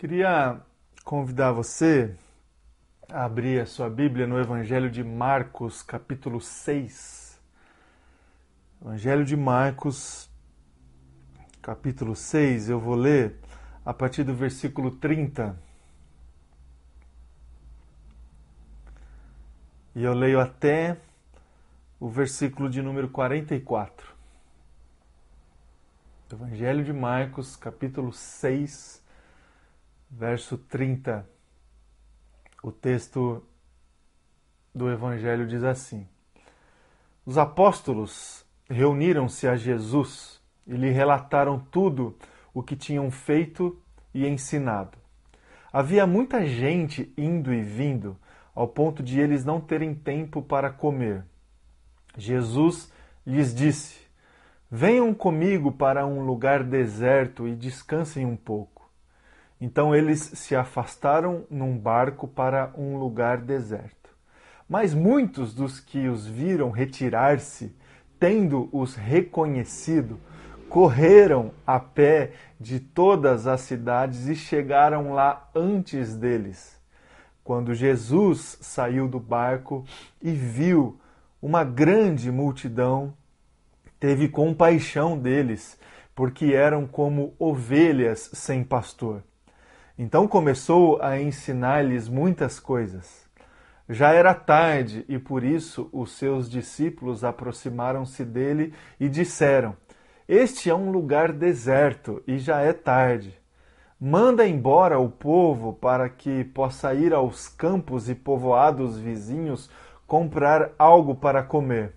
Queria convidar você a abrir a sua Bíblia no Evangelho de Marcos, capítulo 6. Evangelho de Marcos, capítulo 6, eu vou ler a partir do versículo 30. E eu leio até o versículo de número 44. Evangelho de Marcos, capítulo 6, verso 30. O texto do Evangelho diz assim: Os apóstolos reuniram-se a Jesus e lhe relataram tudo o que tinham feito e ensinado. Havia muita gente indo e vindo, ao ponto de eles não terem tempo para comer. Jesus lhes disse: Venham comigo para um lugar deserto e descansem um pouco. Então eles se afastaram num barco para um lugar deserto. Mas muitos dos que os viram retirar-se, tendo-os reconhecido, correram a pé de todas as cidades e chegaram lá antes deles. Quando Jesus saiu do barco e viu uma grande multidão, teve compaixão deles, porque eram como ovelhas sem pastor então começou a ensinar-lhes muitas coisas. Já era tarde e por isso os seus discípulos aproximaram-se dele e disseram: Este é um lugar deserto e já é tarde. Manda embora o povo para que possa ir aos campos e povoados vizinhos comprar algo para comer.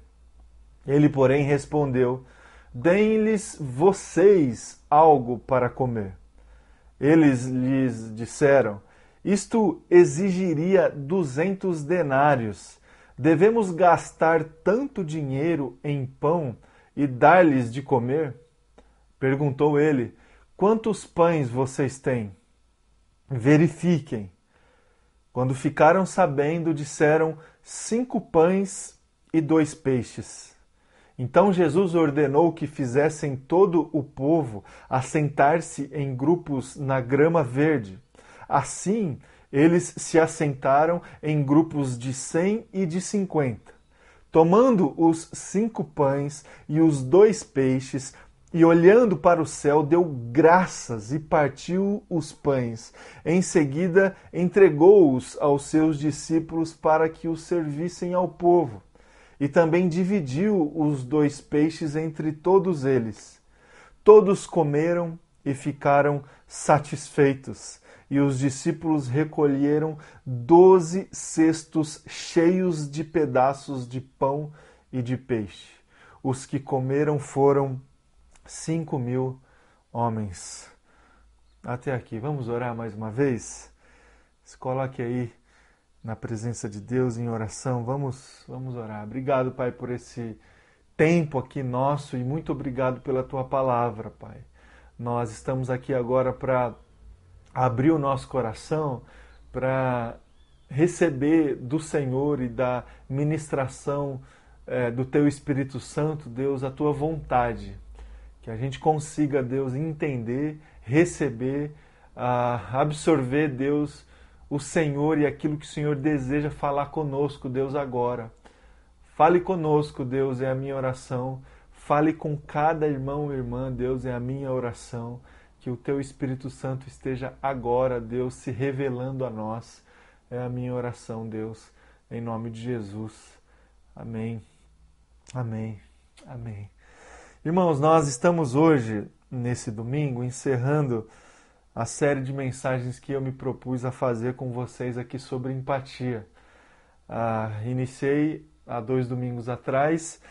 Ele, porém, respondeu: Deem-lhes vocês algo para comer. Eles lhes disseram: Isto exigiria duzentos denários. Devemos gastar tanto dinheiro em pão e dar-lhes de comer? Perguntou ele: Quantos pães vocês têm? Verifiquem. Quando ficaram sabendo, disseram: Cinco pães e dois peixes. Então Jesus ordenou que fizessem todo o povo assentar-se em grupos na grama verde. Assim, eles se assentaram em grupos de cem e de cinquenta. Tomando os cinco pães e os dois peixes, e olhando para o céu, deu graças e partiu os pães. Em seguida, entregou-os aos seus discípulos para que os servissem ao povo e também dividiu os dois peixes entre todos eles. Todos comeram e ficaram satisfeitos, e os discípulos recolheram doze cestos cheios de pedaços de pão e de peixe. Os que comeram foram cinco mil homens. Até aqui. Vamos orar mais uma vez? Se coloque aí na presença de Deus em oração. Vamos, vamos orar. Obrigado, Pai, por esse tempo aqui nosso e muito obrigado pela tua palavra, Pai. Nós estamos aqui agora para abrir o nosso coração para receber do Senhor e da ministração é, do teu Espírito Santo, Deus, a tua vontade. Que a gente consiga, Deus, entender, receber, uh, absorver, Deus, o Senhor e aquilo que o Senhor deseja falar conosco, Deus, agora. Fale conosco, Deus, é a minha oração. Fale com cada irmão e irmã, Deus, é a minha oração. Que o teu Espírito Santo esteja agora, Deus, se revelando a nós. É a minha oração, Deus, em nome de Jesus. Amém. Amém. Amém. Irmãos, nós estamos hoje, nesse domingo, encerrando a série de mensagens que eu me propus a fazer com vocês aqui sobre empatia. Ah, iniciei há dois domingos atrás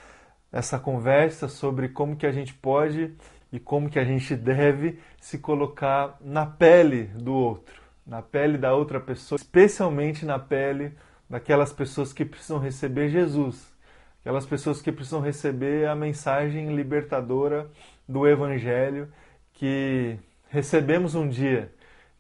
essa conversa sobre como que a gente pode e como que a gente deve se colocar na pele do outro, na pele da outra pessoa, especialmente na pele daquelas pessoas que precisam receber Jesus, aquelas pessoas que precisam receber a mensagem libertadora do Evangelho que recebemos um dia,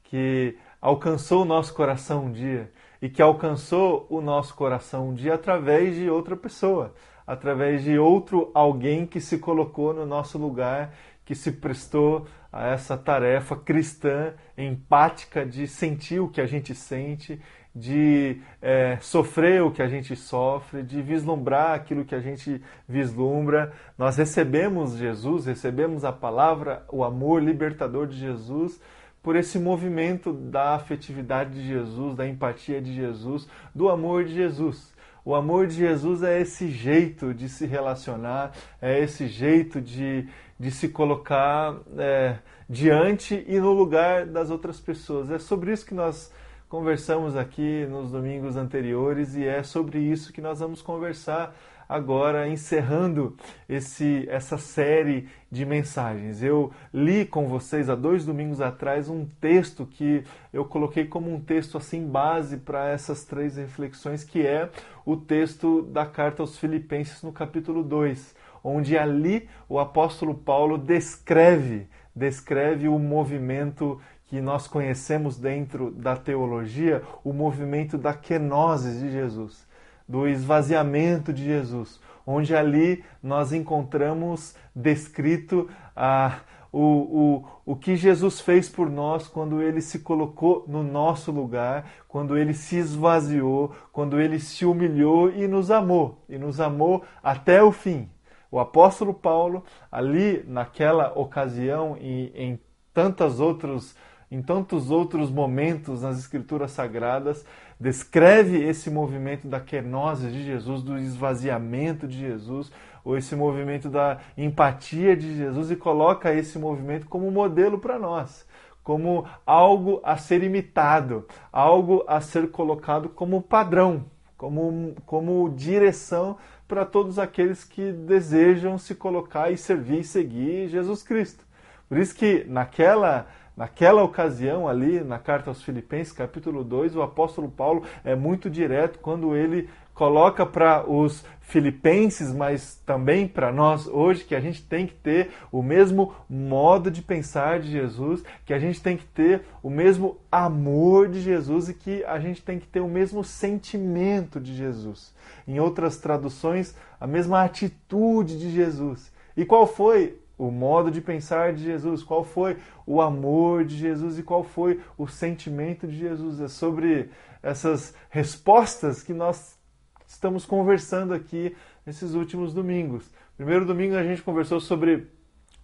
que alcançou o nosso coração um dia e que alcançou o nosso coração um dia através de outra pessoa, através de outro alguém que se colocou no nosso lugar, que se prestou a essa tarefa cristã, empática, de sentir o que a gente sente, de é, sofrer o que a gente sofre, de vislumbrar aquilo que a gente vislumbra. Nós recebemos Jesus, recebemos a palavra, o amor libertador de Jesus por esse movimento da afetividade de Jesus, da empatia de Jesus, do amor de Jesus. O amor de Jesus é esse jeito de se relacionar, é esse jeito de, de se colocar é, diante e no lugar das outras pessoas. É sobre isso que nós conversamos aqui nos domingos anteriores e é sobre isso que nós vamos conversar agora encerrando esse, essa série de mensagens. Eu li com vocês há dois domingos atrás um texto que eu coloquei como um texto assim base para essas três reflexões, que é o texto da carta aos Filipenses no capítulo 2, onde ali o apóstolo Paulo descreve descreve o movimento que nós conhecemos dentro da teologia, o movimento da kenosis de Jesus do esvaziamento de Jesus, onde ali nós encontramos descrito ah, o, o, o que Jesus fez por nós quando ele se colocou no nosso lugar, quando ele se esvaziou, quando ele se humilhou e nos amou, e nos amou até o fim. O apóstolo Paulo, ali naquela ocasião e em tantas outros, em tantos outros momentos nas escrituras sagradas, descreve esse movimento da kenosis de Jesus, do esvaziamento de Jesus, ou esse movimento da empatia de Jesus e coloca esse movimento como modelo para nós, como algo a ser imitado, algo a ser colocado como padrão, como, como direção para todos aqueles que desejam se colocar e servir e seguir Jesus Cristo. Por isso que naquela Naquela ocasião ali, na carta aos Filipenses, capítulo 2, o apóstolo Paulo é muito direto quando ele coloca para os filipenses, mas também para nós hoje, que a gente tem que ter o mesmo modo de pensar de Jesus, que a gente tem que ter o mesmo amor de Jesus e que a gente tem que ter o mesmo sentimento de Jesus. Em outras traduções, a mesma atitude de Jesus. E qual foi o modo de pensar de Jesus, qual foi o amor de Jesus e qual foi o sentimento de Jesus. É sobre essas respostas que nós estamos conversando aqui nesses últimos domingos. Primeiro domingo a gente conversou sobre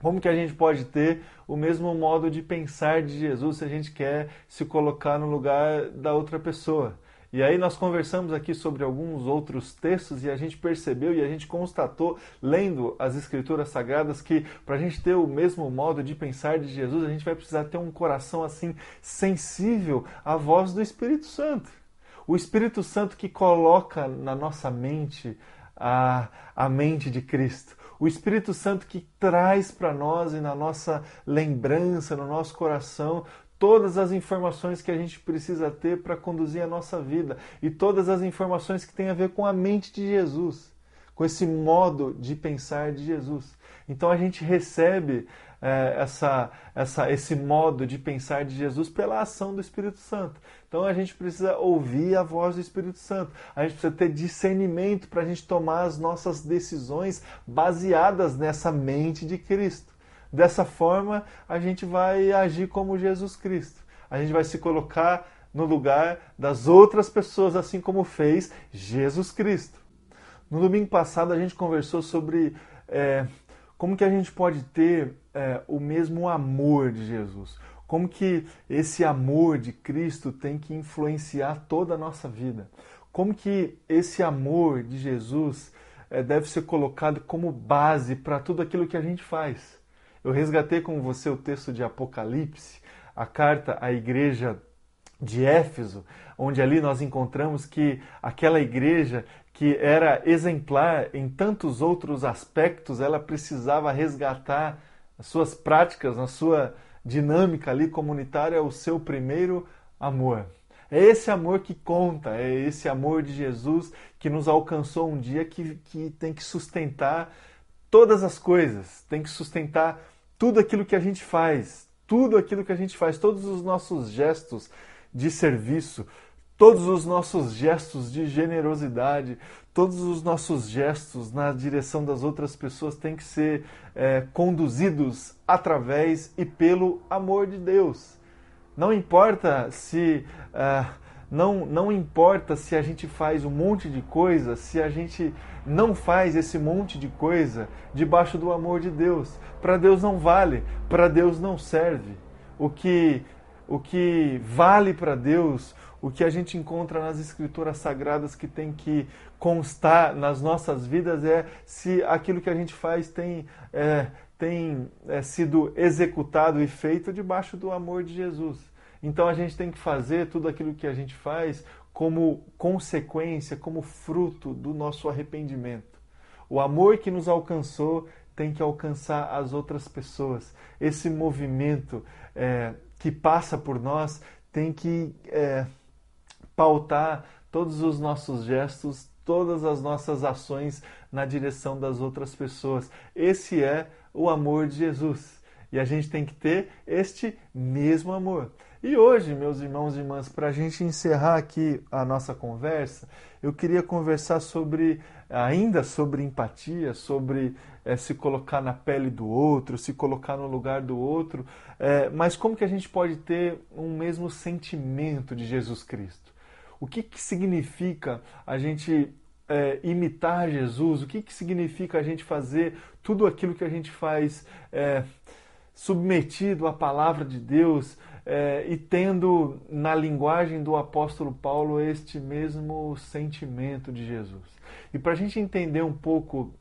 como que a gente pode ter o mesmo modo de pensar de Jesus se a gente quer se colocar no lugar da outra pessoa. E aí nós conversamos aqui sobre alguns outros textos e a gente percebeu e a gente constatou, lendo as escrituras sagradas, que para a gente ter o mesmo modo de pensar de Jesus, a gente vai precisar ter um coração assim sensível à voz do Espírito Santo. O Espírito Santo que coloca na nossa mente a, a mente de Cristo. O Espírito Santo que traz para nós e na nossa lembrança, no nosso coração, todas as informações que a gente precisa ter para conduzir a nossa vida e todas as informações que têm a ver com a mente de Jesus, com esse modo de pensar de Jesus. Então a gente recebe é, essa, essa, esse modo de pensar de Jesus pela ação do Espírito Santo. Então a gente precisa ouvir a voz do Espírito Santo, a gente precisa ter discernimento para a gente tomar as nossas decisões baseadas nessa mente de Cristo. Dessa forma, a gente vai agir como Jesus Cristo. A gente vai se colocar no lugar das outras pessoas, assim como fez Jesus Cristo. No domingo passado, a gente conversou sobre é, como que a gente pode ter é, o mesmo amor de Jesus. Como que esse amor de Cristo tem que influenciar toda a nossa vida. Como que esse amor de Jesus é, deve ser colocado como base para tudo aquilo que a gente faz. Eu resgatei com você o texto de Apocalipse, a carta à igreja de Éfeso, onde ali nós encontramos que aquela igreja que era exemplar em tantos outros aspectos, ela precisava resgatar as suas práticas, na sua dinâmica ali comunitária, o seu primeiro amor. É esse amor que conta, é esse amor de Jesus que nos alcançou um dia que, que tem que sustentar todas as coisas, tem que sustentar tudo aquilo que a gente faz, tudo aquilo que a gente faz, todos os nossos gestos de serviço, todos os nossos gestos de generosidade, todos os nossos gestos na direção das outras pessoas têm que ser é, conduzidos através e pelo amor de Deus. Não importa se uh, não, não importa se a gente faz um monte de coisa, se a gente não faz esse monte de coisa debaixo do amor de Deus. Para Deus não vale, para Deus não serve. O que, o que vale para Deus, o que a gente encontra nas escrituras sagradas que tem que constar nas nossas vidas é se aquilo que a gente faz tem, é, tem é, sido executado e feito debaixo do amor de Jesus. Então a gente tem que fazer tudo aquilo que a gente faz como consequência, como fruto do nosso arrependimento. O amor que nos alcançou tem que alcançar as outras pessoas. Esse movimento é, que passa por nós tem que é, pautar todos os nossos gestos, todas as nossas ações na direção das outras pessoas. Esse é o amor de Jesus. E a gente tem que ter este mesmo amor. E hoje, meus irmãos e irmãs, para a gente encerrar aqui a nossa conversa, eu queria conversar sobre, ainda sobre empatia, sobre é, se colocar na pele do outro, se colocar no lugar do outro, é, mas como que a gente pode ter um mesmo sentimento de Jesus Cristo? O que, que significa a gente é, imitar Jesus? O que, que significa a gente fazer tudo aquilo que a gente faz submetido à palavra de Deus? É, e tendo na linguagem do apóstolo Paulo este mesmo sentimento de Jesus. E para a gente entender um pouco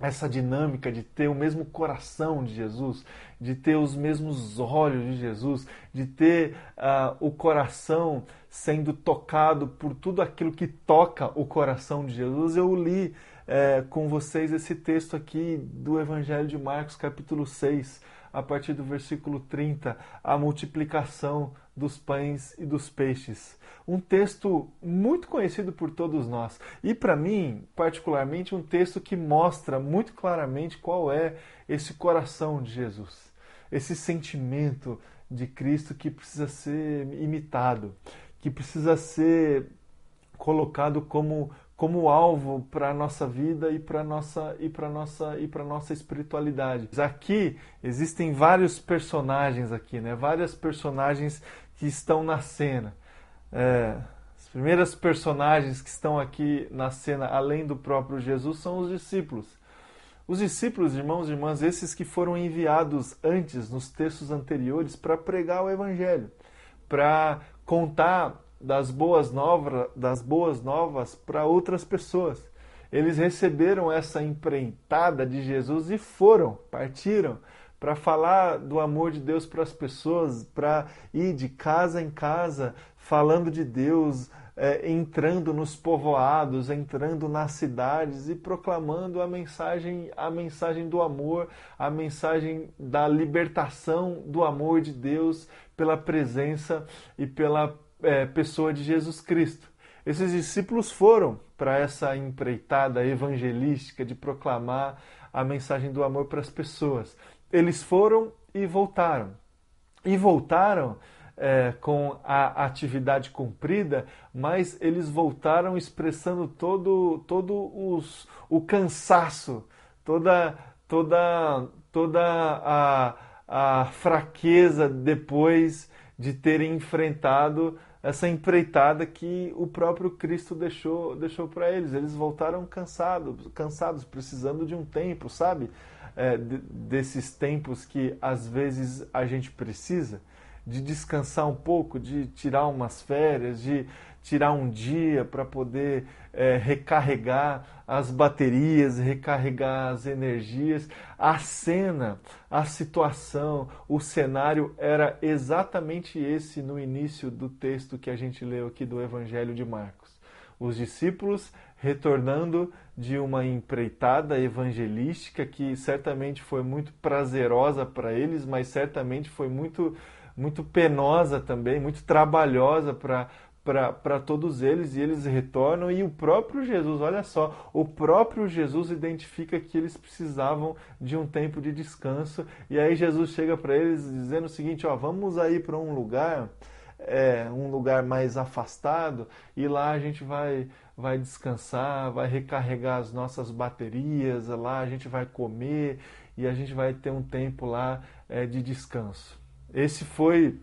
essa dinâmica de ter o mesmo coração de Jesus, de ter os mesmos olhos de Jesus, de ter uh, o coração sendo tocado por tudo aquilo que toca o coração de Jesus, eu li é, com vocês esse texto aqui do Evangelho de Marcos, capítulo 6 a partir do versículo 30, a multiplicação dos pães e dos peixes. Um texto muito conhecido por todos nós. E para mim, particularmente, um texto que mostra muito claramente qual é esse coração de Jesus. Esse sentimento de Cristo que precisa ser imitado, que precisa ser colocado como como alvo para a nossa vida e para nossa e para nossa e para nossa espiritualidade. Aqui existem vários personagens aqui, né? Várias personagens que estão na cena. É, as primeiras personagens que estão aqui na cena, além do próprio Jesus, são os discípulos. Os discípulos, irmãos e irmãs, esses que foram enviados antes, nos textos anteriores, para pregar o Evangelho, para contar das boas novas, das boas novas para outras pessoas. Eles receberam essa empreitada de Jesus e foram, partiram para falar do amor de Deus para as pessoas, para ir de casa em casa falando de Deus, é, entrando nos povoados, entrando nas cidades e proclamando a mensagem, a mensagem do amor, a mensagem da libertação do amor de Deus pela presença e pela é, pessoa de Jesus Cristo. Esses discípulos foram para essa empreitada evangelística de proclamar a mensagem do amor para as pessoas. Eles foram e voltaram. E voltaram é, com a atividade cumprida, mas eles voltaram expressando todo, todo os, o cansaço, toda, toda, toda a, a fraqueza depois de terem enfrentado essa empreitada que o próprio Cristo deixou, deixou para eles. Eles voltaram cansados, cansados, precisando de um tempo, sabe? É, desses tempos que às vezes a gente precisa, de descansar um pouco, de tirar umas férias, de tirar um dia para poder é, recarregar as baterias, recarregar as energias. A cena, a situação, o cenário era exatamente esse no início do texto que a gente leu aqui do Evangelho de Marcos. Os discípulos retornando de uma empreitada evangelística que certamente foi muito prazerosa para eles, mas certamente foi muito muito penosa também, muito trabalhosa para para todos eles e eles retornam e o próprio Jesus, olha só, o próprio Jesus identifica que eles precisavam de um tempo de descanso e aí Jesus chega para eles dizendo o seguinte, ó, vamos aí para um lugar, é, um lugar mais afastado e lá a gente vai vai descansar, vai recarregar as nossas baterias lá, a gente vai comer e a gente vai ter um tempo lá é, de descanso. Esse foi,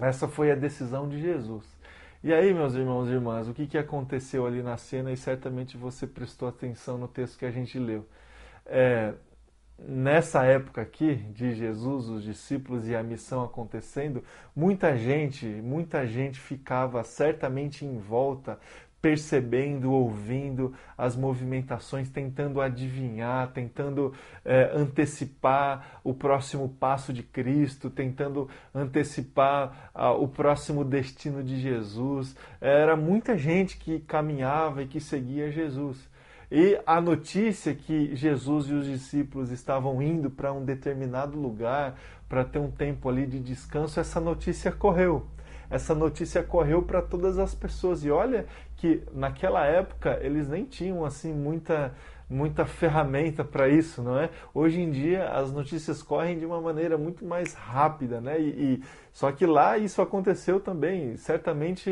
essa foi a decisão de Jesus. E aí, meus irmãos e irmãs, o que, que aconteceu ali na cena? E certamente você prestou atenção no texto que a gente leu. É, nessa época aqui de Jesus, os discípulos e a missão acontecendo, muita gente, muita gente ficava certamente em volta, percebendo, ouvindo as movimentações, tentando adivinhar, tentando é, antecipar o próximo passo de Cristo, tentando antecipar o próximo destino de Jesus. Era muita gente que caminhava e que seguia Jesus. E a notícia que Jesus e os discípulos estavam indo para um determinado lugar para ter um tempo ali de descanso, essa notícia correu. Essa notícia correu para todas as pessoas. E olha que naquela época eles nem tinham assim muita muita ferramenta para isso, não é? Hoje em dia as notícias correm de uma maneira muito mais rápida, né? E, e, só que lá isso aconteceu também, certamente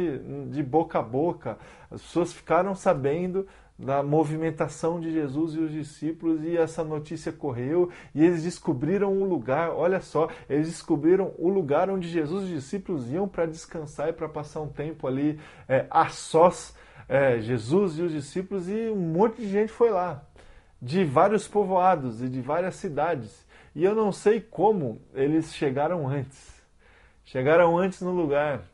de boca a boca. As pessoas ficaram sabendo da movimentação de Jesus e os discípulos e essa notícia correu e eles descobriram um lugar, olha só, eles descobriram o lugar onde Jesus e os discípulos iam para descansar e para passar um tempo ali é, a sós, é, Jesus e os discípulos e um monte de gente foi lá, de vários povoados e de várias cidades e eu não sei como eles chegaram antes, chegaram antes no lugar.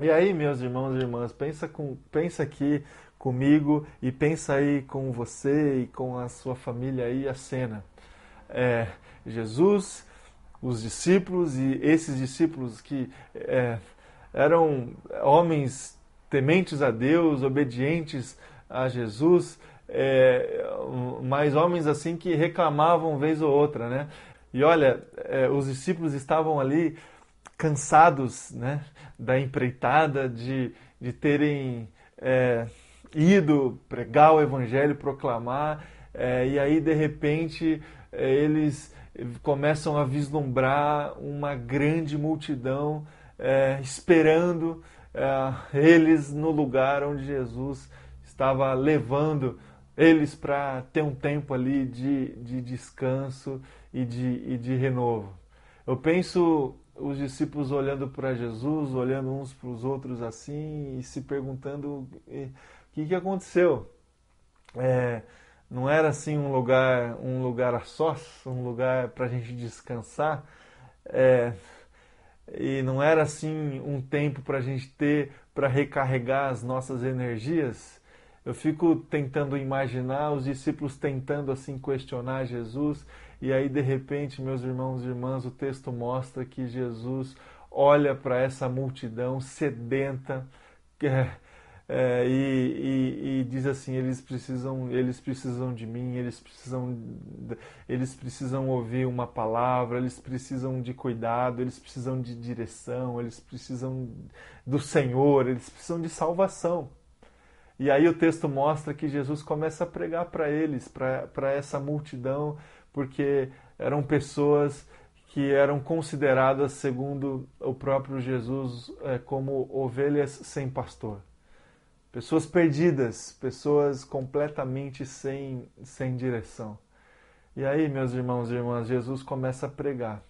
E aí, meus irmãos e irmãs, pensa, com, pensa aqui comigo e pensa aí com você e com a sua família aí a cena. É, Jesus, os discípulos e esses discípulos que é, eram homens tementes a Deus, obedientes a Jesus, é, mas homens assim que reclamavam vez ou outra, né? E olha, é, os discípulos estavam ali cansados, né, da empreitada de, de terem é, ido pregar o evangelho, proclamar, é, e aí de repente é, eles começam a vislumbrar uma grande multidão é, esperando é, eles no lugar onde Jesus estava levando eles para ter um tempo ali de, de descanso e de, e de renovo. Eu penso os discípulos olhando para Jesus, olhando uns para os outros assim e se perguntando que, que aconteceu? É, não era assim um lugar, um lugar a sós, um lugar para a gente descansar, é, e não era assim um tempo para a gente ter para recarregar as nossas energias. Eu fico tentando imaginar os discípulos tentando assim questionar Jesus e aí de repente, meus irmãos e irmãs, o texto mostra que Jesus olha para essa multidão sedenta, é, e, e, e, diz assim eles precisam eles precisam de mim eles precisam eles precisam ouvir uma palavra eles precisam de cuidado eles precisam de direção eles precisam do Senhor eles precisam de salvação. E aí o texto mostra que Jesus começa a pregar para eles para essa multidão porque eram pessoas que eram consideradas segundo o próprio Jesus é, como ovelhas sem pastor pessoas perdidas, pessoas completamente sem, sem direção. E aí, meus irmãos e irmãs, Jesus começa a pregar.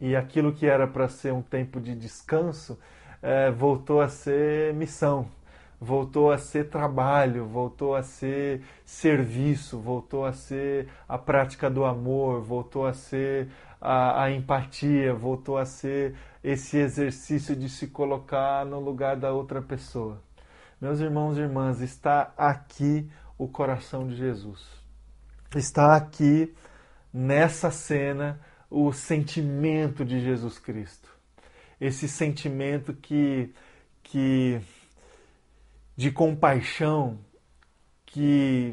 E aquilo que era para ser um tempo de descanso é, voltou a ser missão, voltou a ser trabalho, voltou a ser serviço, voltou a ser a prática do amor, voltou a ser a, a empatia, voltou a ser esse exercício de se colocar no lugar da outra pessoa. Meus irmãos e irmãs, está aqui o coração de Jesus. Está aqui nessa cena o sentimento de Jesus Cristo. Esse sentimento que que de compaixão que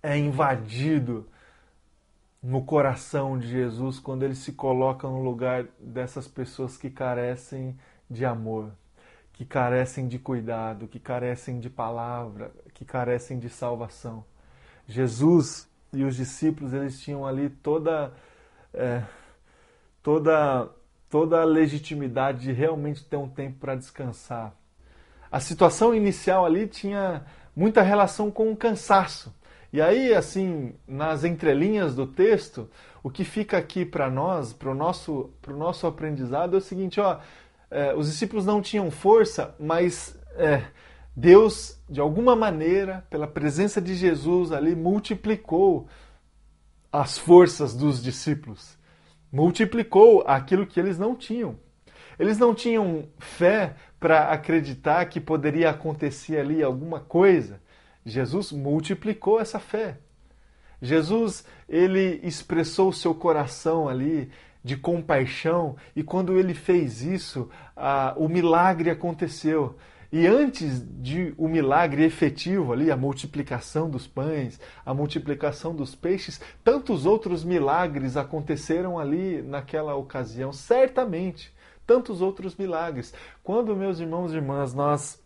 é invadido no coração de Jesus quando ele se coloca no lugar dessas pessoas que carecem de amor que carecem de cuidado, que carecem de palavra, que carecem de salvação. Jesus e os discípulos eles tinham ali toda é, toda toda a legitimidade de realmente ter um tempo para descansar. a situação inicial ali tinha muita relação com o cansaço. E aí, assim, nas entrelinhas do texto, o que fica aqui para nós, para o nosso, nosso aprendizado, é o seguinte: ó, é, os discípulos não tinham força, mas é, Deus, de alguma maneira, pela presença de Jesus ali, multiplicou as forças dos discípulos, multiplicou aquilo que eles não tinham. Eles não tinham fé para acreditar que poderia acontecer ali alguma coisa. Jesus multiplicou essa fé. Jesus, ele expressou o seu coração ali de compaixão e quando ele fez isso, a, o milagre aconteceu. E antes de o milagre efetivo ali, a multiplicação dos pães, a multiplicação dos peixes, tantos outros milagres aconteceram ali naquela ocasião, certamente, tantos outros milagres. Quando, meus irmãos e irmãs, nós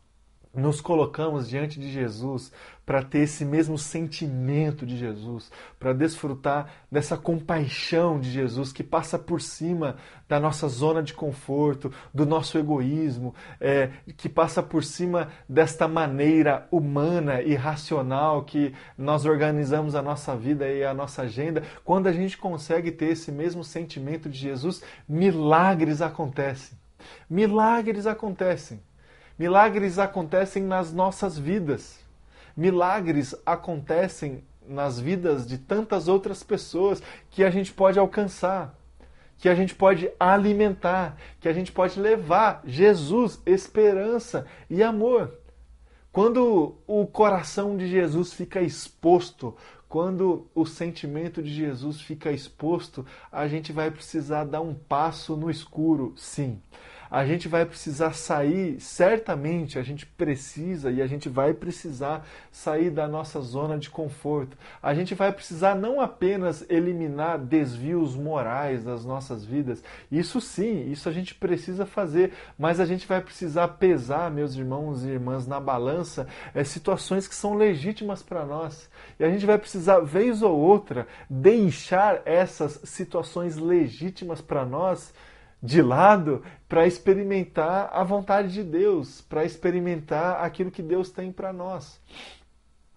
nos colocamos diante de Jesus para ter esse mesmo sentimento de Jesus, para desfrutar dessa compaixão de Jesus que passa por cima da nossa zona de conforto, do nosso egoísmo, é, que passa por cima desta maneira humana e racional que nós organizamos a nossa vida e a nossa agenda. Quando a gente consegue ter esse mesmo sentimento de Jesus, milagres acontecem. Milagres acontecem. Milagres acontecem nas nossas vidas. Milagres acontecem nas vidas de tantas outras pessoas que a gente pode alcançar, que a gente pode alimentar, que a gente pode levar Jesus, esperança e amor. Quando o coração de Jesus fica exposto, quando o sentimento de Jesus fica exposto, a gente vai precisar dar um passo no escuro, sim a gente vai precisar sair, certamente a gente precisa e a gente vai precisar sair da nossa zona de conforto. A gente vai precisar não apenas eliminar desvios morais das nossas vidas, isso sim, isso a gente precisa fazer, mas a gente vai precisar pesar, meus irmãos e irmãs, na balança é, situações que são legítimas para nós. E a gente vai precisar, vez ou outra, deixar essas situações legítimas para nós de lado para experimentar a vontade de Deus, para experimentar aquilo que Deus tem para nós.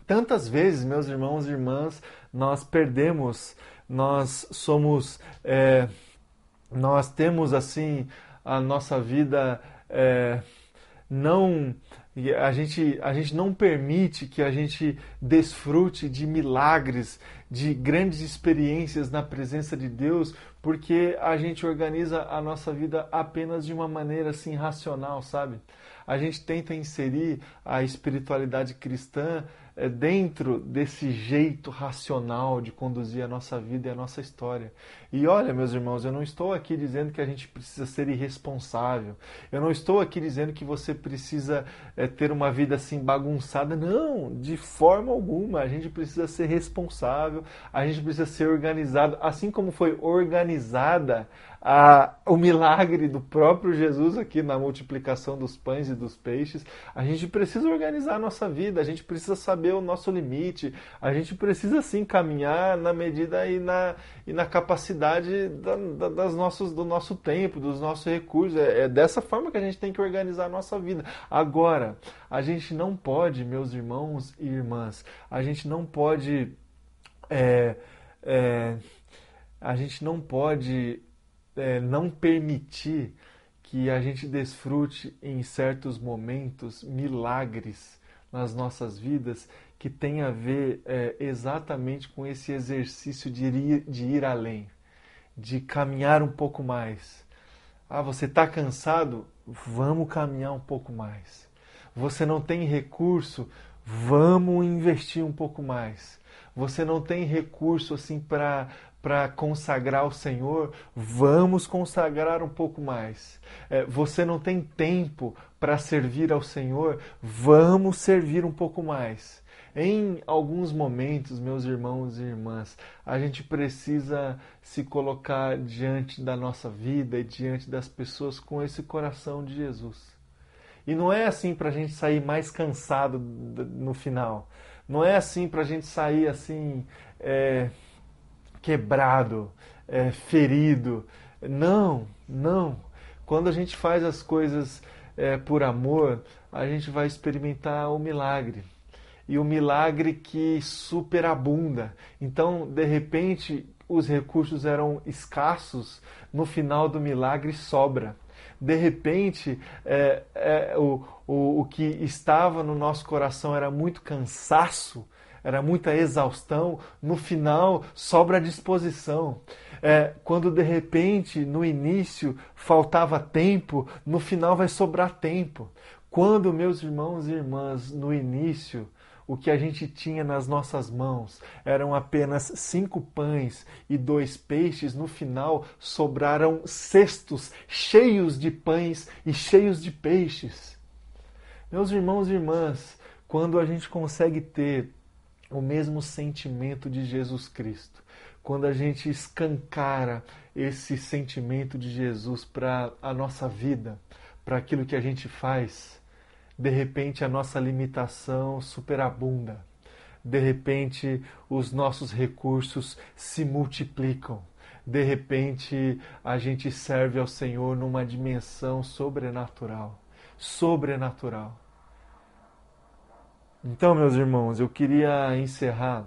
Tantas vezes, meus irmãos e irmãs, nós perdemos, nós somos, é, nós temos assim a nossa vida é, não a gente, a gente não permite que a gente desfrute de milagres, de grandes experiências na presença de Deus, porque a gente organiza a nossa vida apenas de uma maneira assim racional, sabe? A gente tenta inserir a espiritualidade cristã é, dentro desse jeito racional de conduzir a nossa vida e a nossa história. E olha, meus irmãos, eu não estou aqui dizendo que a gente precisa ser irresponsável. Eu não estou aqui dizendo que você precisa é, ter uma vida assim bagunçada. Não, de forma alguma. A gente precisa ser responsável, a gente precisa ser organizado, assim como foi organizada a, o milagre do próprio Jesus aqui na multiplicação dos pães e dos peixes. A gente precisa organizar a nossa vida, a gente precisa saber o nosso limite, a gente precisa sim caminhar na medida e na, e na capacidade da, da, das nossos, do nosso tempo, dos nossos recursos. É, é dessa forma que a gente tem que organizar a nossa vida. Agora, a gente não pode, meus irmãos e irmãs, a gente não pode. É, é, a gente não pode é, não permitir que a gente desfrute em certos momentos milagres nas nossas vidas que tem a ver é, exatamente com esse exercício de ir, de ir além, de caminhar um pouco mais. Ah, você está cansado? Vamos caminhar um pouco mais. Você não tem recurso? Vamos investir um pouco mais. Você não tem recurso assim para para consagrar ao Senhor, vamos consagrar um pouco mais. É, você não tem tempo para servir ao Senhor, vamos servir um pouco mais. Em alguns momentos, meus irmãos e irmãs, a gente precisa se colocar diante da nossa vida e diante das pessoas com esse coração de Jesus. E não é assim para a gente sair mais cansado no final. Não é assim para a gente sair assim. É, quebrado, é, ferido. Não, não. Quando a gente faz as coisas é, por amor, a gente vai experimentar o milagre. E o milagre que superabunda. Então, de repente, os recursos eram escassos, no final do milagre sobra. De repente, é, é, o, o, o que estava no nosso coração era muito cansaço, era muita exaustão, no final sobra disposição. É, quando de repente, no início, faltava tempo, no final vai sobrar tempo. Quando, meus irmãos e irmãs, no início, o que a gente tinha nas nossas mãos eram apenas cinco pães e dois peixes, no final sobraram cestos cheios de pães e cheios de peixes. Meus irmãos e irmãs, quando a gente consegue ter o mesmo sentimento de Jesus Cristo, quando a gente escancara esse sentimento de Jesus para a nossa vida, para aquilo que a gente faz, de repente a nossa limitação superabunda. De repente os nossos recursos se multiplicam. De repente a gente serve ao Senhor numa dimensão sobrenatural. Sobrenatural. Então, meus irmãos, eu queria encerrar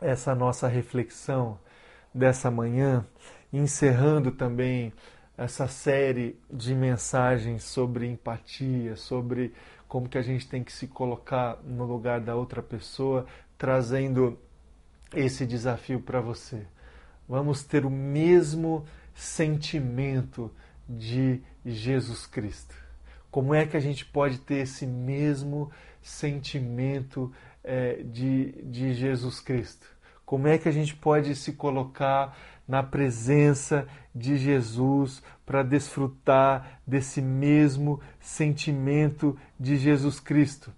essa nossa reflexão dessa manhã, encerrando também essa série de mensagens sobre empatia, sobre como que a gente tem que se colocar no lugar da outra pessoa, trazendo esse desafio para você. Vamos ter o mesmo sentimento de Jesus Cristo. Como é que a gente pode ter esse mesmo sentimento é, de, de Jesus Cristo? Como é que a gente pode se colocar na presença de Jesus para desfrutar desse mesmo sentimento de Jesus Cristo.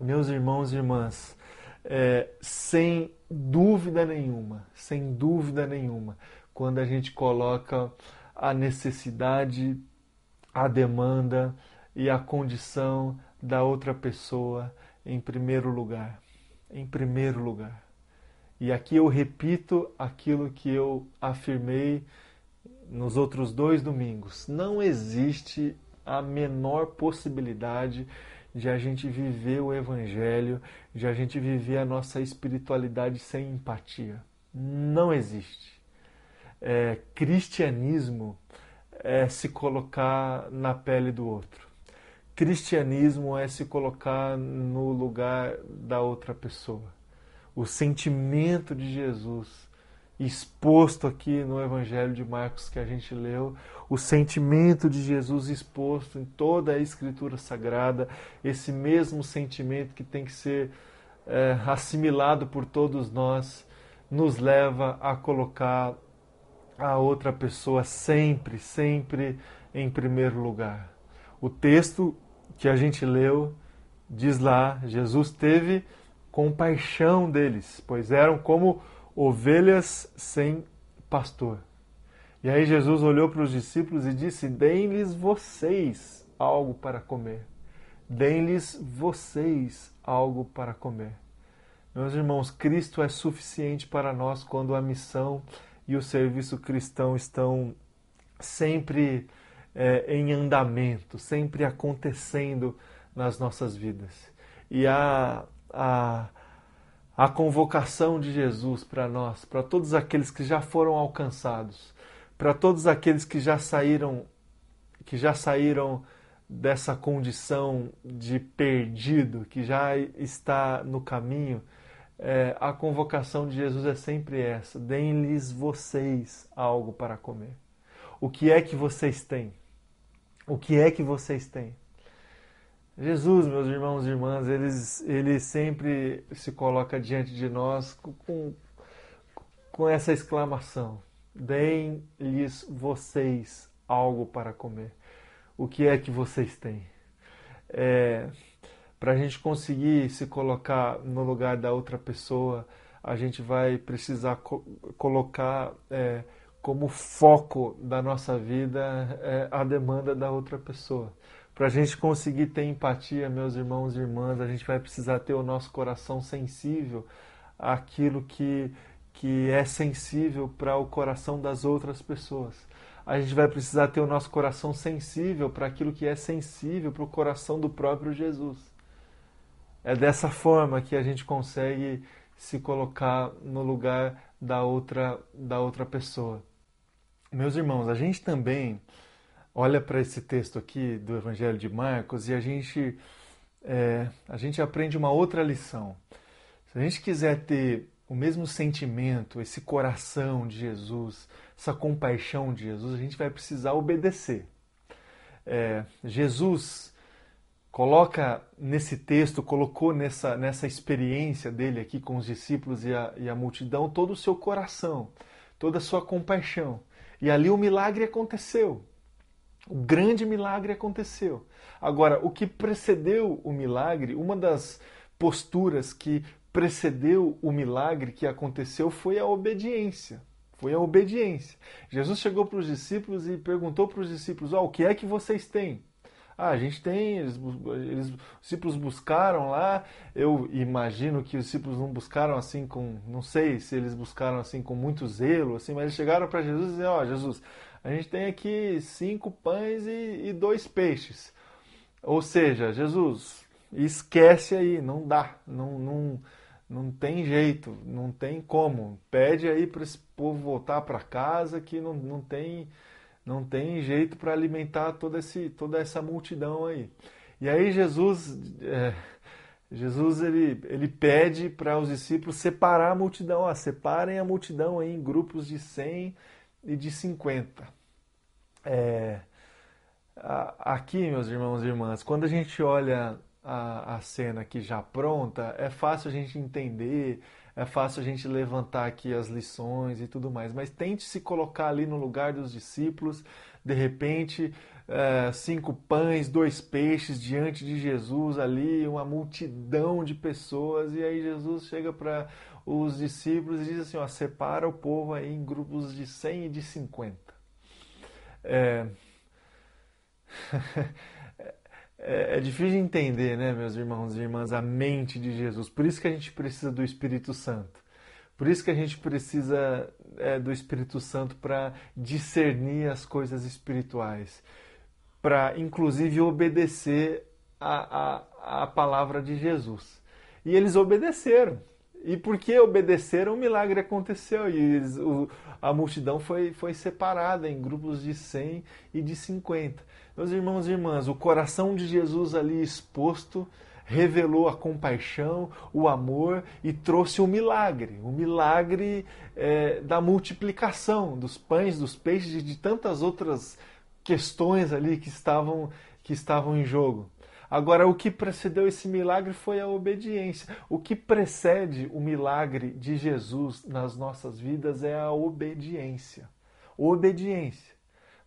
Meus irmãos e irmãs, é, sem dúvida nenhuma, sem dúvida nenhuma, quando a gente coloca a necessidade, a demanda e a condição da outra pessoa em primeiro lugar. Em primeiro lugar. E aqui eu repito aquilo que eu afirmei nos outros dois domingos. Não existe a menor possibilidade de a gente viver o Evangelho, de a gente viver a nossa espiritualidade sem empatia. Não existe. É, cristianismo é se colocar na pele do outro. Cristianismo é se colocar no lugar da outra pessoa o sentimento de Jesus exposto aqui no Evangelho de Marcos que a gente leu, o sentimento de Jesus exposto em toda a Escritura Sagrada, esse mesmo sentimento que tem que ser é, assimilado por todos nós, nos leva a colocar a outra pessoa sempre, sempre em primeiro lugar. O texto que a gente leu diz lá: Jesus teve compaixão deles, pois eram como ovelhas sem pastor. E aí Jesus olhou para os discípulos e disse: Deem-lhes vocês algo para comer. Deem-lhes vocês algo para comer. Meus irmãos, Cristo é suficiente para nós quando a missão e o serviço cristão estão sempre é, em andamento, sempre acontecendo nas nossas vidas. E a a, a convocação de Jesus para nós, para todos aqueles que já foram alcançados, para todos aqueles que já saíram, que já saíram dessa condição de perdido, que já está no caminho, é, a convocação de Jesus é sempre essa: deem-lhes vocês algo para comer. O que é que vocês têm? O que é que vocês têm? Jesus, meus irmãos e irmãs, eles, ele sempre se coloca diante de nós com, com essa exclamação: Deem-lhes vocês algo para comer. O que é que vocês têm? É, para a gente conseguir se colocar no lugar da outra pessoa, a gente vai precisar co colocar é, como foco da nossa vida é, a demanda da outra pessoa. Para a gente conseguir ter empatia, meus irmãos e irmãs, a gente vai precisar ter o nosso coração sensível àquilo que, que é sensível para o coração das outras pessoas. a gente vai precisar ter o nosso coração sensível para aquilo que é sensível para o coração do próprio Jesus. É dessa forma que a gente consegue se colocar no lugar da outra, da outra pessoa. Meus irmãos, a gente também olha para esse texto aqui do Evangelho de Marcos e a gente, é, a gente aprende uma outra lição. Se a gente quiser ter o mesmo sentimento, esse coração de Jesus, essa compaixão de Jesus, a gente vai precisar obedecer. É, Jesus coloca nesse texto, colocou nessa, nessa experiência dele aqui com os discípulos e a, e a multidão todo o seu coração, toda a sua compaixão. E ali o milagre aconteceu. O grande milagre aconteceu. Agora, o que precedeu o milagre, uma das posturas que precedeu o milagre que aconteceu foi a obediência. Foi a obediência. Jesus chegou para os discípulos e perguntou para os discípulos: oh, o que é que vocês têm? Ah, a gente tem, eles, eles, os discípulos buscaram lá, eu imagino que os discípulos não buscaram assim com, não sei se eles buscaram assim com muito zelo, assim, mas eles chegaram para Jesus e disseram, ó, oh, Jesus, a gente tem aqui cinco pães e, e dois peixes. Ou seja, Jesus, esquece aí, não dá, não, não, não tem jeito, não tem como. Pede aí para esse povo voltar para casa que não, não tem não tem jeito para alimentar toda, esse, toda essa multidão aí. E aí Jesus, é, Jesus ele, ele pede para os discípulos separar a multidão, ó, separem a multidão aí em grupos de 100 e de 50. É, aqui, meus irmãos e irmãs, quando a gente olha a, a cena aqui já pronta, é fácil a gente entender, é fácil a gente levantar aqui as lições e tudo mais, mas tente se colocar ali no lugar dos discípulos, de repente, é, cinco pães, dois peixes diante de Jesus ali, uma multidão de pessoas, e aí Jesus chega para os discípulos e diz assim: ó, separa o povo aí em grupos de 100 e de 50. É... É, é, difícil de entender, né, meus irmãos e irmãs, a mente de Jesus. Por isso que a gente precisa do Espírito Santo. Por isso que a gente precisa é, do Espírito Santo para discernir as coisas espirituais, para inclusive obedecer a, a, a palavra de Jesus. E eles obedeceram. E porque obedeceram, o milagre aconteceu e o, a multidão foi, foi separada em grupos de 100 e de 50. Meus irmãos e irmãs, o coração de Jesus ali exposto revelou a compaixão, o amor e trouxe o milagre, o milagre é, da multiplicação dos pães, dos peixes e de tantas outras questões ali que estavam, que estavam em jogo. Agora, o que precedeu esse milagre foi a obediência. O que precede o milagre de Jesus nas nossas vidas é a obediência. Obediência.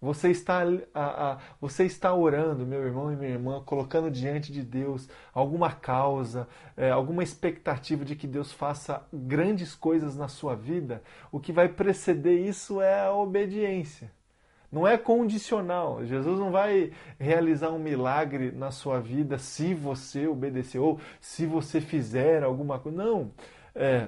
Você está, a, a, você está orando, meu irmão e minha irmã, colocando diante de Deus alguma causa, é, alguma expectativa de que Deus faça grandes coisas na sua vida. O que vai preceder isso é a obediência. Não é condicional. Jesus não vai realizar um milagre na sua vida se você obedecer ou se você fizer alguma coisa. Não. É,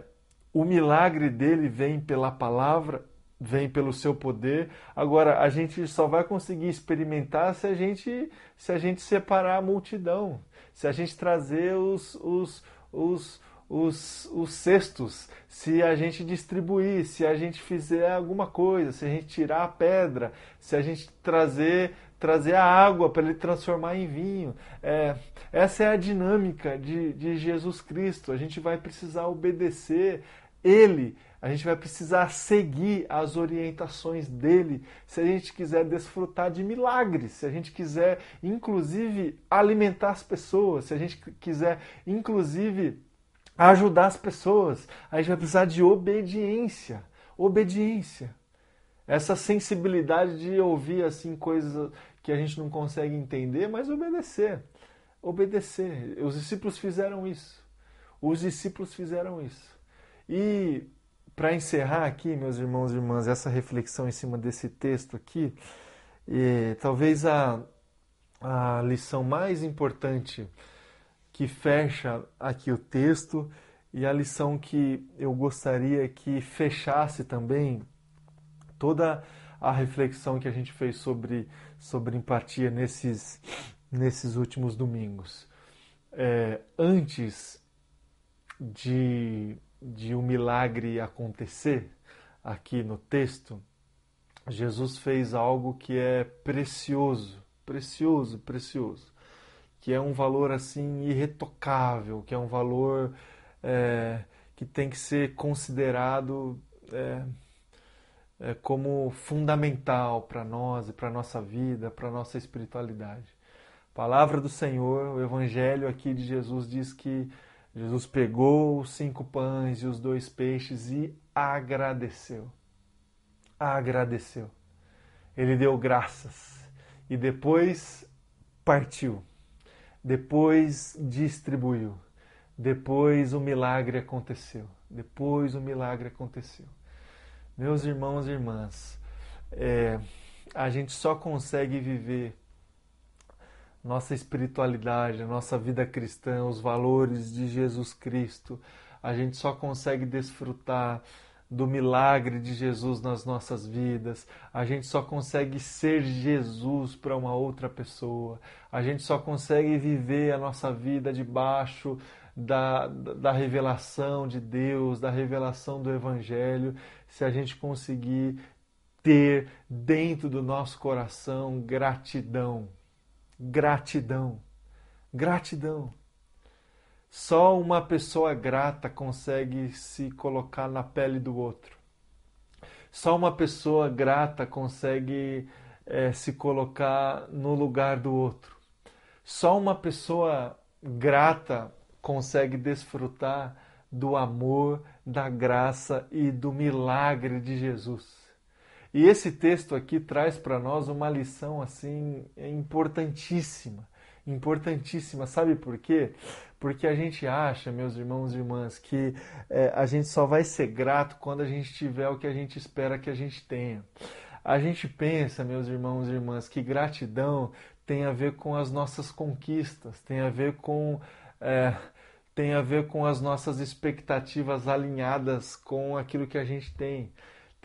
o milagre dele vem pela palavra vem pelo seu poder. Agora, a gente só vai conseguir experimentar se a gente, se a gente separar a multidão, se a gente trazer os, os, os, os, os cestos, se a gente distribuir, se a gente fizer alguma coisa, se a gente tirar a pedra, se a gente trazer trazer a água para ele transformar em vinho. É, essa é a dinâmica de, de Jesus Cristo. A gente vai precisar obedecer Ele a gente vai precisar seguir as orientações dele se a gente quiser desfrutar de milagres, se a gente quiser, inclusive, alimentar as pessoas, se a gente quiser, inclusive, ajudar as pessoas. A gente vai precisar de obediência. Obediência. Essa sensibilidade de ouvir assim coisas que a gente não consegue entender, mas obedecer. Obedecer. Os discípulos fizeram isso. Os discípulos fizeram isso. E para encerrar aqui, meus irmãos e irmãs, essa reflexão em cima desse texto aqui, e, talvez a, a lição mais importante que fecha aqui o texto e a lição que eu gostaria que fechasse também toda a reflexão que a gente fez sobre, sobre empatia nesses, nesses últimos domingos. É, antes de, de um milagre acontecer, aqui no texto, Jesus fez algo que é precioso, precioso, precioso, que é um valor assim irretocável, que é um valor é, que tem que ser considerado é, é, como fundamental para nós e para nossa vida, para nossa espiritualidade. Palavra do Senhor, o Evangelho aqui de Jesus diz que Jesus pegou os cinco pães e os dois peixes e agradeceu. Agradeceu. Ele deu graças e depois partiu. Depois distribuiu. Depois o milagre aconteceu. Depois o milagre aconteceu. Meus irmãos e irmãs, é, a gente só consegue viver nossa espiritualidade, nossa vida cristã, os valores de Jesus Cristo. A gente só consegue desfrutar do milagre de Jesus nas nossas vidas. A gente só consegue ser Jesus para uma outra pessoa. A gente só consegue viver a nossa vida debaixo da, da revelação de Deus, da revelação do Evangelho, se a gente conseguir ter dentro do nosso coração gratidão Gratidão. Gratidão. Só uma pessoa grata consegue se colocar na pele do outro. Só uma pessoa grata consegue é, se colocar no lugar do outro. Só uma pessoa grata consegue desfrutar do amor, da graça e do milagre de Jesus. E esse texto aqui traz para nós uma lição assim importantíssima, importantíssima. Sabe por quê? Porque a gente acha, meus irmãos e irmãs, que é, a gente só vai ser grato quando a gente tiver o que a gente espera que a gente tenha. A gente pensa, meus irmãos e irmãs, que gratidão tem a ver com as nossas conquistas, tem a ver com é, tem a ver com as nossas expectativas alinhadas com aquilo que a gente tem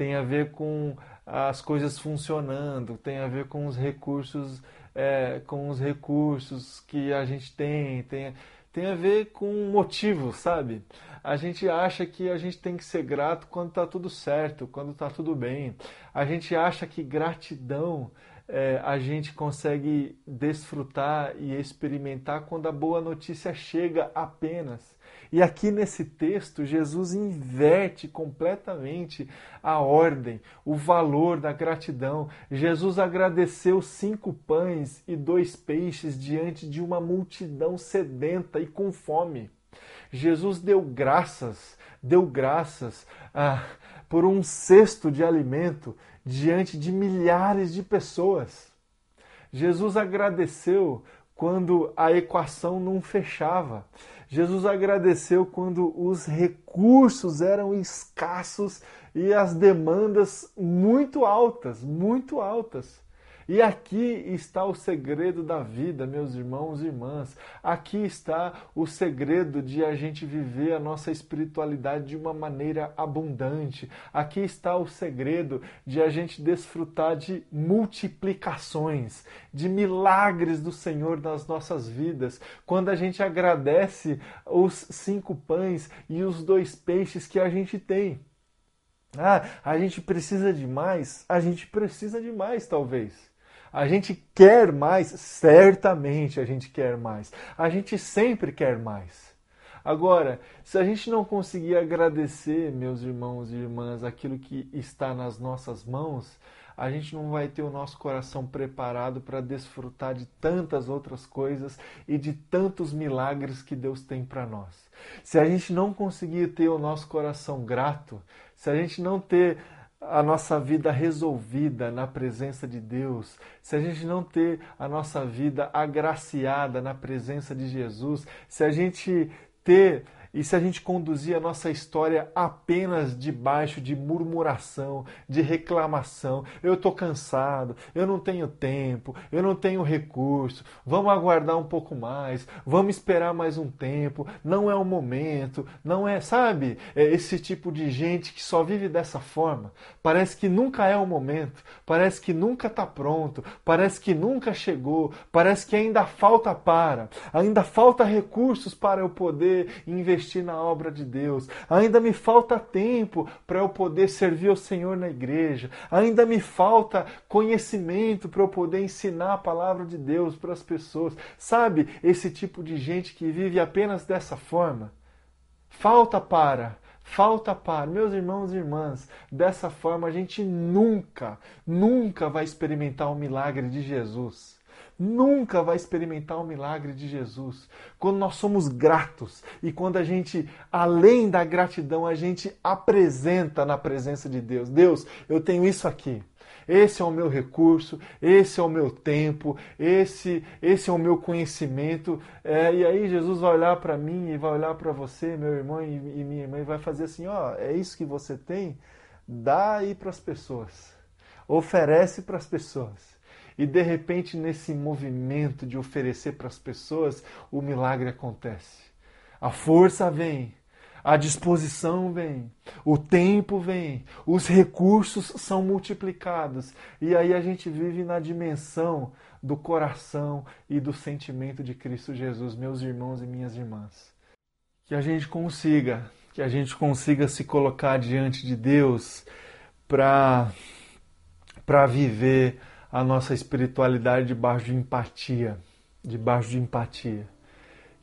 tem a ver com as coisas funcionando, tem a ver com os recursos, é, com os recursos que a gente tem, tem, tem a ver com motivos, sabe? A gente acha que a gente tem que ser grato quando está tudo certo, quando está tudo bem. A gente acha que gratidão é, a gente consegue desfrutar e experimentar quando a boa notícia chega apenas. E aqui nesse texto, Jesus inverte completamente a ordem, o valor da gratidão. Jesus agradeceu cinco pães e dois peixes diante de uma multidão sedenta e com fome. Jesus deu graças, deu graças ah, por um cesto de alimento diante de milhares de pessoas. Jesus agradeceu quando a equação não fechava. Jesus agradeceu quando os recursos eram escassos e as demandas muito altas, muito altas. E aqui está o segredo da vida, meus irmãos e irmãs. Aqui está o segredo de a gente viver a nossa espiritualidade de uma maneira abundante. Aqui está o segredo de a gente desfrutar de multiplicações, de milagres do Senhor nas nossas vidas. Quando a gente agradece os cinco pães e os dois peixes que a gente tem. Ah, a gente precisa de mais? A gente precisa de mais, talvez. A gente quer mais, certamente a gente quer mais. A gente sempre quer mais. Agora, se a gente não conseguir agradecer, meus irmãos e irmãs, aquilo que está nas nossas mãos, a gente não vai ter o nosso coração preparado para desfrutar de tantas outras coisas e de tantos milagres que Deus tem para nós. Se a gente não conseguir ter o nosso coração grato, se a gente não ter a nossa vida resolvida na presença de Deus, se a gente não ter a nossa vida agraciada na presença de Jesus, se a gente ter e se a gente conduzir a nossa história apenas debaixo de murmuração, de reclamação, eu estou cansado, eu não tenho tempo, eu não tenho recurso, vamos aguardar um pouco mais, vamos esperar mais um tempo, não é o momento, não é, sabe? É esse tipo de gente que só vive dessa forma. Parece que nunca é o momento, parece que nunca está pronto, parece que nunca chegou, parece que ainda falta para, ainda falta recursos para eu poder investir na obra de Deus, ainda me falta tempo para eu poder servir ao Senhor na igreja, ainda me falta conhecimento para eu poder ensinar a palavra de Deus para as pessoas. Sabe, esse tipo de gente que vive apenas dessa forma? Falta para falta para. Meus irmãos e irmãs, dessa forma a gente nunca, nunca vai experimentar o milagre de Jesus. Nunca vai experimentar o milagre de Jesus. Quando nós somos gratos e quando a gente, além da gratidão, a gente apresenta na presença de Deus: Deus, eu tenho isso aqui. Esse é o meu recurso, esse é o meu tempo, esse, esse é o meu conhecimento. É, e aí Jesus vai olhar para mim e vai olhar para você, meu irmão e, e minha irmã, e vai fazer assim: ó, é isso que você tem? Dá aí para as pessoas. Oferece para as pessoas. E de repente, nesse movimento de oferecer para as pessoas, o milagre acontece. A força vem, a disposição vem, o tempo vem, os recursos são multiplicados. E aí a gente vive na dimensão do coração e do sentimento de Cristo Jesus, meus irmãos e minhas irmãs. Que a gente consiga, que a gente consiga se colocar diante de Deus para para viver a nossa espiritualidade debaixo de empatia, debaixo de empatia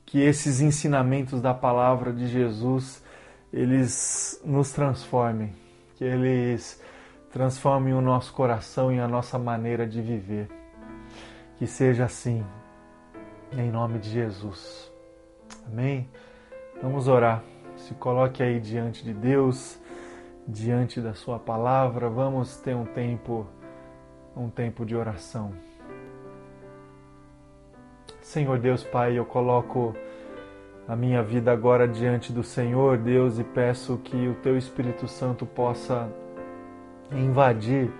que esses ensinamentos da palavra de Jesus eles nos transformem, que eles transformem o nosso coração e a nossa maneira de viver. Que seja assim, em nome de Jesus. Amém? Vamos orar. Se coloque aí diante de Deus, diante da Sua palavra. Vamos ter um tempo, um tempo de oração. Senhor Deus Pai, eu coloco a minha vida agora diante do Senhor, Deus, e peço que o Teu Espírito Santo possa invadir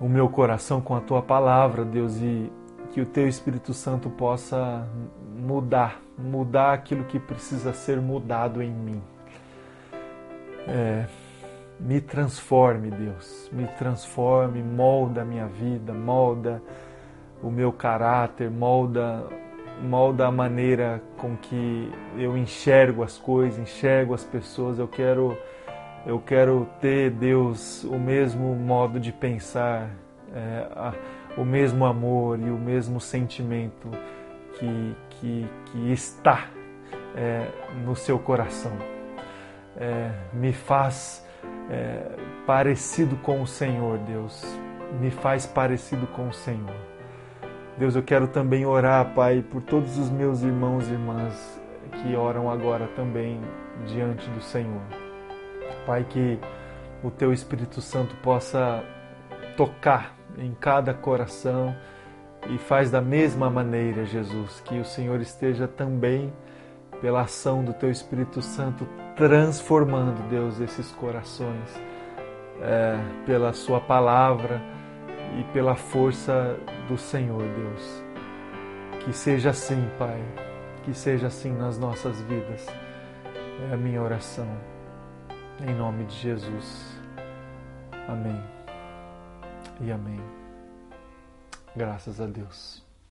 o meu coração com a Tua palavra, Deus, e que o Teu Espírito Santo possa mudar, mudar aquilo que precisa ser mudado em mim. É, me transforme, Deus, me transforme, molda a minha vida, molda o meu caráter, molda, molda a maneira com que eu enxergo as coisas, enxergo as pessoas. Eu quero, eu quero ter, Deus, o mesmo modo de pensar, é, a, o mesmo amor e o mesmo sentimento que, que, que está é, no seu coração. É, me faz é, parecido com o Senhor, Deus. Me faz parecido com o Senhor. Deus, eu quero também orar, Pai, por todos os meus irmãos e irmãs que oram agora também diante do Senhor. Pai, que o Teu Espírito Santo possa tocar em cada coração e faz da mesma maneira, Jesus, que o Senhor esteja também, pela ação do Teu Espírito Santo, transformando, Deus, esses corações, é, pela Sua palavra e pela força do Senhor, Deus. Que seja assim, Pai, que seja assim nas nossas vidas. É a minha oração. Em nome de Jesus. Amém. E amém. Graças a Deus.